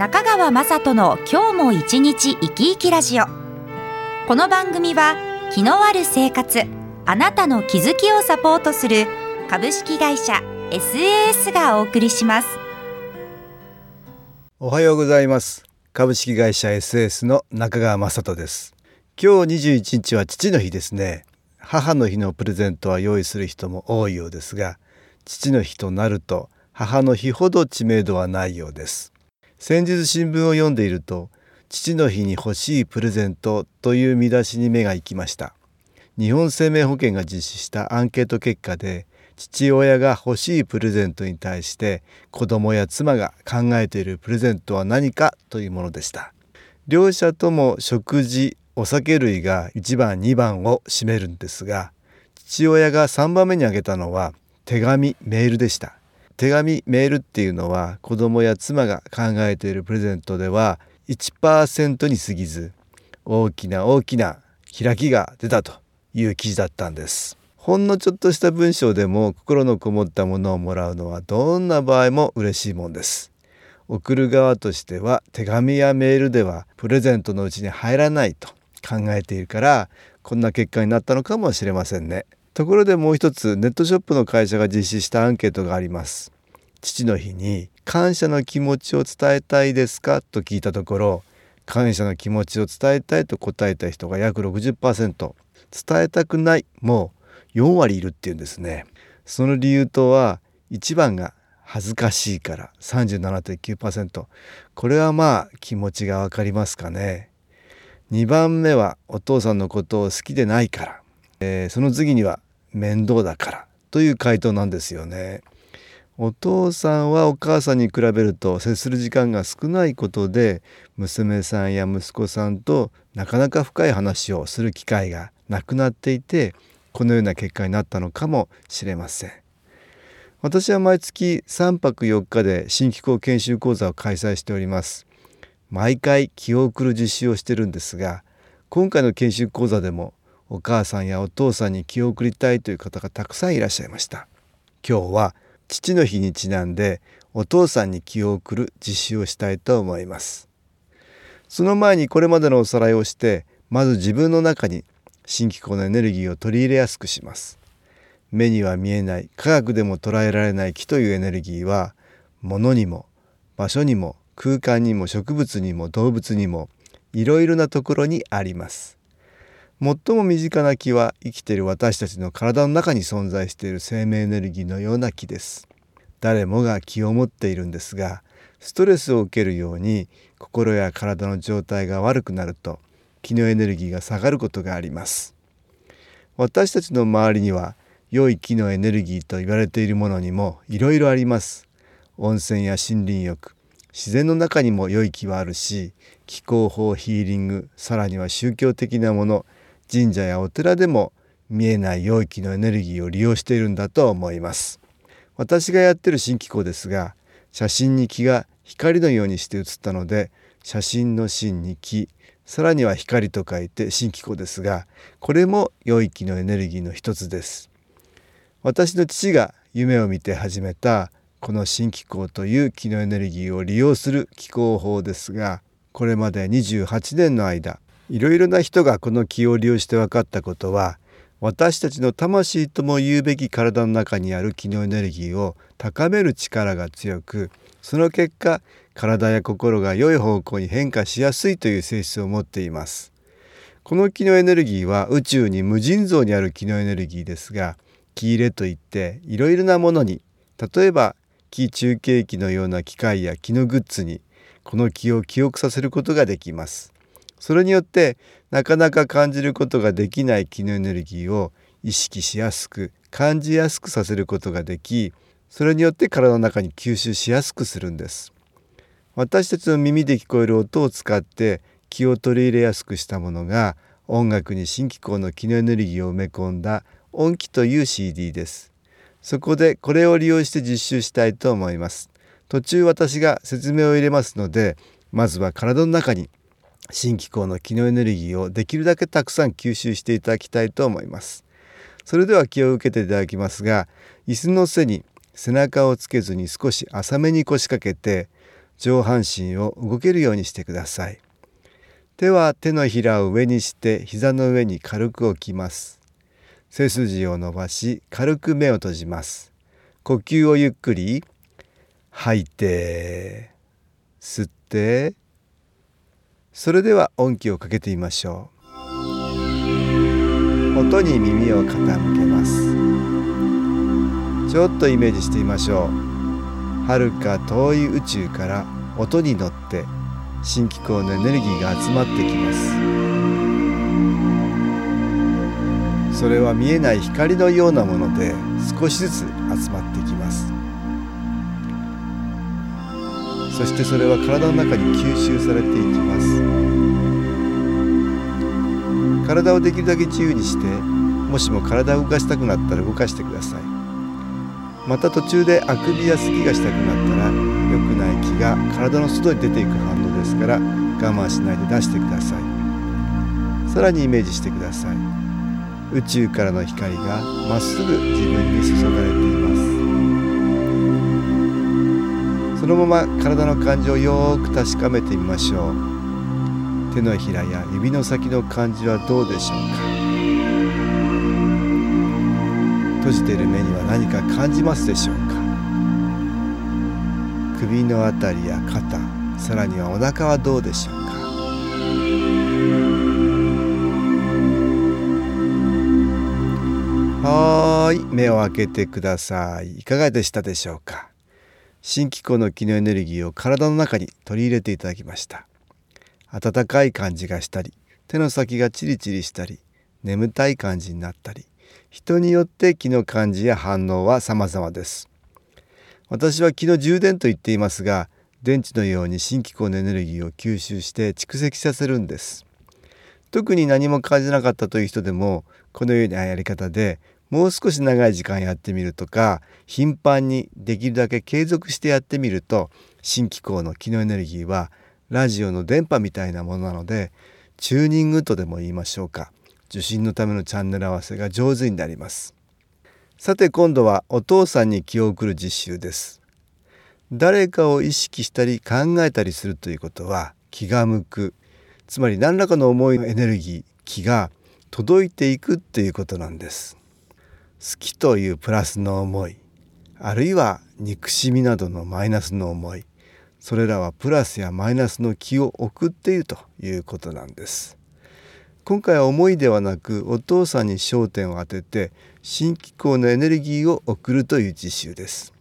中川雅人の今日も一日生き生きラジオ。この番組は気のある生活あなたの気づきをサポートする株式会社 SAS がお送りします。おはようございます。株式会社 SAS の中川雅人です。今日21日は父の日ですね。母の日のプレゼントは用意する人も多いようですが父の日となると母の日ほど知名度はないようです。先日新聞を読んでいると父の日に欲しいプレゼントという見出しに目が行きました。日本生命保険が実施したアンケート結果で父親が欲しいプレゼントに対して子供や妻が考えているプレゼントは何かというものでした。両者とも食事お酒類が1番2番を占めるんですが父親が3番目に挙げたのは手紙メールでした。手紙メールっていうのは子供や妻が考えているプレゼントでは1%に過ぎず大きな大きな開きが出たという記事だったんです。ほんのちょっとした文章でも心のこもったものをもらうのはどんな場合も嬉しいもんです。送る側としては手紙やメールではプレゼントのうちに入らないと考えているからこんな結果になったのかもしれませんね。ところでもう一つネットショップの会社が実施したアンケートがあります。父の日に感謝の気持ちを伝えたいですかと聞いたところ感謝の気持ちを伝えたいと答えた人が約60%伝えたくないもう4割いるっていうんですね。その理由とは1番が恥ずかしいから37.9%これはまあ気持ちがわかりますかね。2番目はお父さんのことを好きでないから。えー、その次には面倒だからという回答なんですよね。お父さんはお母さんに比べると接する時間が少ないことで娘さんや息子さんとなかなか深い話をする機会がなくなっていてこのような結果になったのかもしれません。私は毎月3泊4日で新機構研修講座を開催しております。毎回気を送る実習をしてるんですが今回の研修講座でもお母さんやお父さんに気を送りたいという方がたくさんいらっしゃいました。今日は父の日にちなんでお父さんに気を送る実習をしたいと思います。その前にこれまでのおさらいをしてまず自分の中に新機構のエネルギーを取り入れやすくします。目には見えない科学でも捉えられない気というエネルギーは物にも場所にも空間にも植物にも動物にもいろいろなところにあります。最も身近な気は生きている私たちの体の中に存在している生命エネルギーのような気です。誰もが気を持っているんですがストレスを受けるように心や体の状態が悪くなると気のエネルギーが下がることがあります。私たちの周りには良い気のエネルギーと言われているものにもいろいろあります。温泉や森林浴自然の中にも良い気はあるし気候法ヒーリングさらには宗教的なもの神社やお寺でも見えない領域のエネルギーを利用しているんだと思います。私がやってる新機構ですが写真に気が光のようにして写ったので写真の真に気さらには光と書いて新機構ですがこれも良い気のエネルギーの一つです。私の父が夢を見て始めたこの新機構という気のエネルギーを利用する気候法ですがこれまで28年の間いろいろな人がこの気を利用して分かったことは私たちの魂とも言うべき体の中にある気のエネルギーを高める力が強くその結果体や心が良い方向に変化しやすいという性質を持っています。この気のエネルギーは宇宙に無尽蔵にある気のエネルギーですが気入れといっていろいろなものに例えば気中継機のような機械や気のグッズにこの気を記憶させることができます。それによってなかなか感じることができない気のエネルギーを意識しやすく感じやすくさせることができそれによって体の中に吸収しやすくするんです。私たちの耳で聞こえる音を使って気を取り入れやすくしたものが音楽に新機構の気のエネルギーを埋め込んだ音機という CD です。そこでこれを利用して実習したいと思います。途中私が説明を入れますのでまずは体の中に新機構の気のエネルギーをできるだけたくさん吸収していただきたいと思います。それでは気を受けていただきますが椅子の背に背中をつけずに少し浅めに腰掛けて上半身を動けるようにしてください。手は手のひらを上にして膝の上に軽く置きます。背筋を伸ばし軽く目を閉じます。呼吸をゆっくり吐いて吸ってそれでは音気をかけてみましょう。音に耳を傾けます。ちょっとイメージしてみましょう。遥か遠い宇宙から音に乗って新機構のエネルギーが集まってきます。それは見えない光のようなもので少しずつ集まってきます。そしてそれは体の中に吸収されていきます。体をできるだけ自由にしてもしも体を動かしたくなったら動かしてください。また途中であくびや咳がしたくなったら良くない気が体の外に出ていく反応ですから我慢しないで出してください。さらにイメージしてください。宇宙からの光がまっすぐ自分に注がれていのまま体の感じをよく確かめてみましょう。手のひらや指の先の感じはどうでしょうか？閉じている目には何か感じますでしょうか？首のあたりや肩さらにはお腹はどうでしょうか？はい目を開けてください。いかがでしたでしょうか？新機構の気のエネルギーを体の中に取り入れていただきました温かい感じがしたり手の先がチリチリしたり眠たい感じになったり人によって気の感じや反応は様々です。私は気の充電と言っていますが、電池のように新機構のエネルギーを吸収して蓄積させるんです。特に何も感じなかったという人でも、このようなやり方でもう少し長い時間やってみるとか、頻繁にできるだけ継続してやってみると、新機構の気のエネルギーはラジオの電波みたいなものなので、チューニングとでも言いましょうか。受信のためのチャンネル合わせが上手になります。さて今度はお父さんに気を送る実習です。誰かを意識したり考えたりするということは気が向く。つまり何らかの思いのエネルギー気が届いていくっていうことなんです。好きというプラスの思いあるいは憎しみなどのマイナスの思いそれらはプラスやマイナスの気を送っているということなんです。今回は思いではなくお父さんに焦点を当てて新機構のエネルギーを送るという実習です。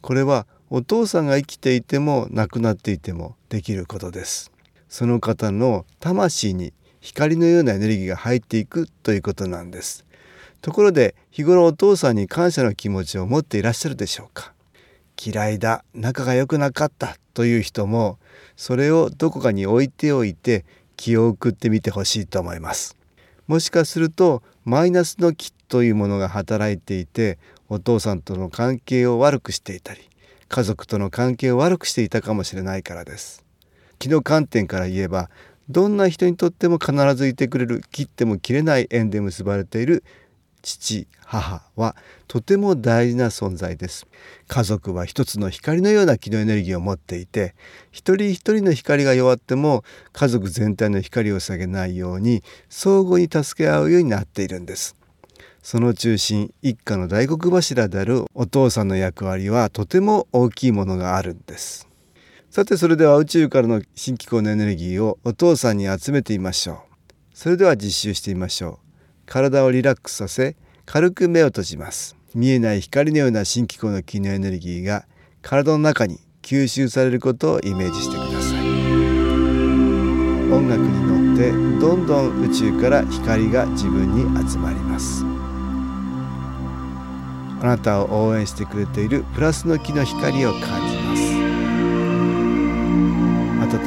これはお父さんが生きていても亡くなっていてもできることです。その方の魂に光のようなエネルギーが入っていくということなんです。ところで日頃お父さんに感謝の気持ちを持っていらっしゃるでしょうか？嫌いだ仲が良くなかったという人もそれをどこかに置いておいて気を送ってみてほしいと思います。もしかするとマイナスの気というものが働いていてお父さんとの関係を悪くしていたり家族との関係を悪くしていたかもしれないからです。気の観点から言えばどんな人にとっても必ずいてくれる切っても切れない縁で結ばれている父母はとても大事な存在です。家族は一つの光のような気のエネルギーを持っていて一人一人の光が弱っても家族全体の光を下げないように相互に助け合うようになっているんです。その中心一家の大黒柱であるお父さんの役割はとても大きいものがあるんです。さてそれでは宇宙からの新機構のエネルギーをお父さんに集めてみましょう。それでは実習してみましょう。体をリラックスさせ軽く目を閉じます。見えない光のような新機構の気のエネルギーが体の中に吸収されることをイメージしてください。音楽に乗ってどんどん宇宙から光が自分に集まります。あなたを応援してくれているプラスの気の光を感じます。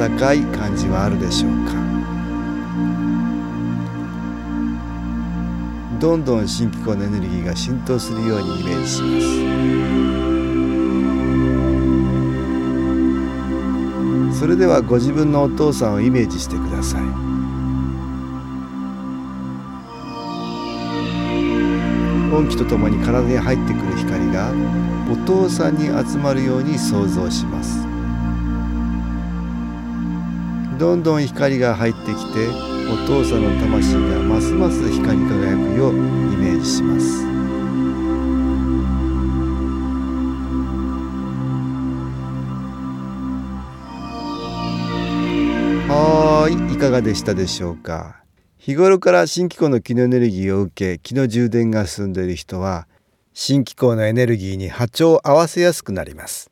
温かい感じはあるでしょうか？どんどん新機構のエネルギーが浸透するようにイメージします。それではご自分のお父さんをイメージしてください。音気とともに体に入ってくる光がお父さんに集まるように想像します。どんどん光が入ってきてお父さんの魂がますます光り輝くようイメージします。はいいかがでしたでしょうか？日頃から新機構の気のエネルギーを受け気の充電が進んでいる人は新機構のエネルギーに波長を合わせやすくなります。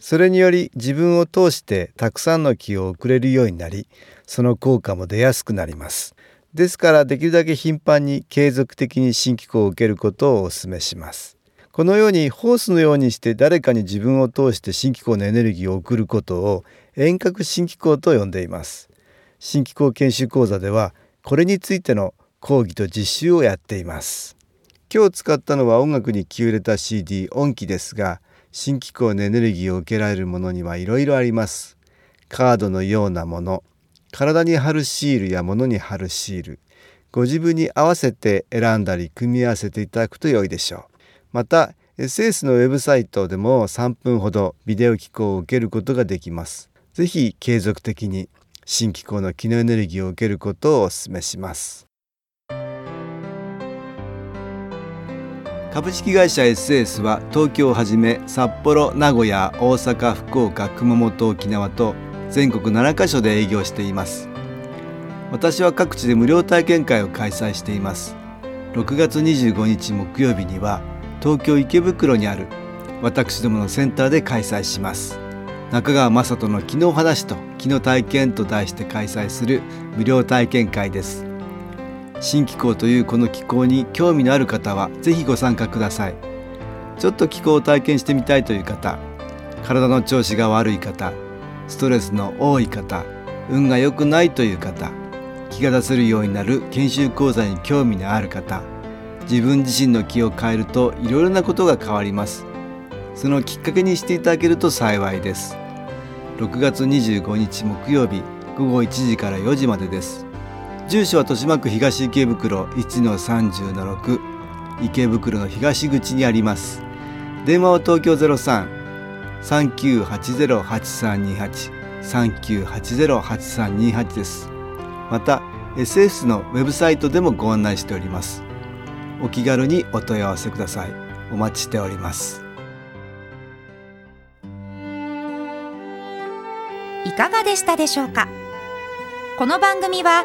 それにより自分を通してたくさんの気を送れるようになりその効果も出やすくなります。ですからできるだけ頻繁に継続的に新機構を受けることをお勧めします。このようにホースのようにして誰かに自分を通して新機構のエネルギーを送ることを遠隔新機構と呼んでいます。新機構研修講座ではこれについての講義と実習をやっています。今日使ったのは音楽に気を入れた CD 音機ですが新機構のエネルギーを受けられるものにはいろいろあります。カードのようなもの体に貼るシールや物に貼るシールご自分に合わせて選んだり組み合わせていただくと良いでしょう。また SS のウェブサイトでも3分ほどビデオ機構を受けることができます。ぜひ継続的に新機構の機能エネルギーを受けることをお勧めします。株式会社 SS は東京をはじめ札幌名古屋大阪福岡熊本沖縄と全国7カ所で営業しています。私は各地で無料体験会を開催しています。6月25日木曜日には東京池袋にある私どものセンターで開催します。中川雅人の昨日話と昨日体験と題して開催する無料体験会です。新気候というこの気候に興味のある方はぜひご参加ください。ちょっと気候を体験してみたいという方体の調子が悪い方ストレスの多い方運が良くないという方気が出せるようになる研修講座に興味のある方自分自身の気を変えるといろいろなことが変わります。そのきっかけにしていただけると幸いです。6月25日木曜日午後1時から4時までです。住所は豊島区東池袋1-30-6池袋の東口にあります。電話は東京03 3980-8328 3980-8328です。また SS のウェブサイトでもご案内しております。お気軽にお問い合わせください。お待ちしております。いかがでしたでしょうか？この番組は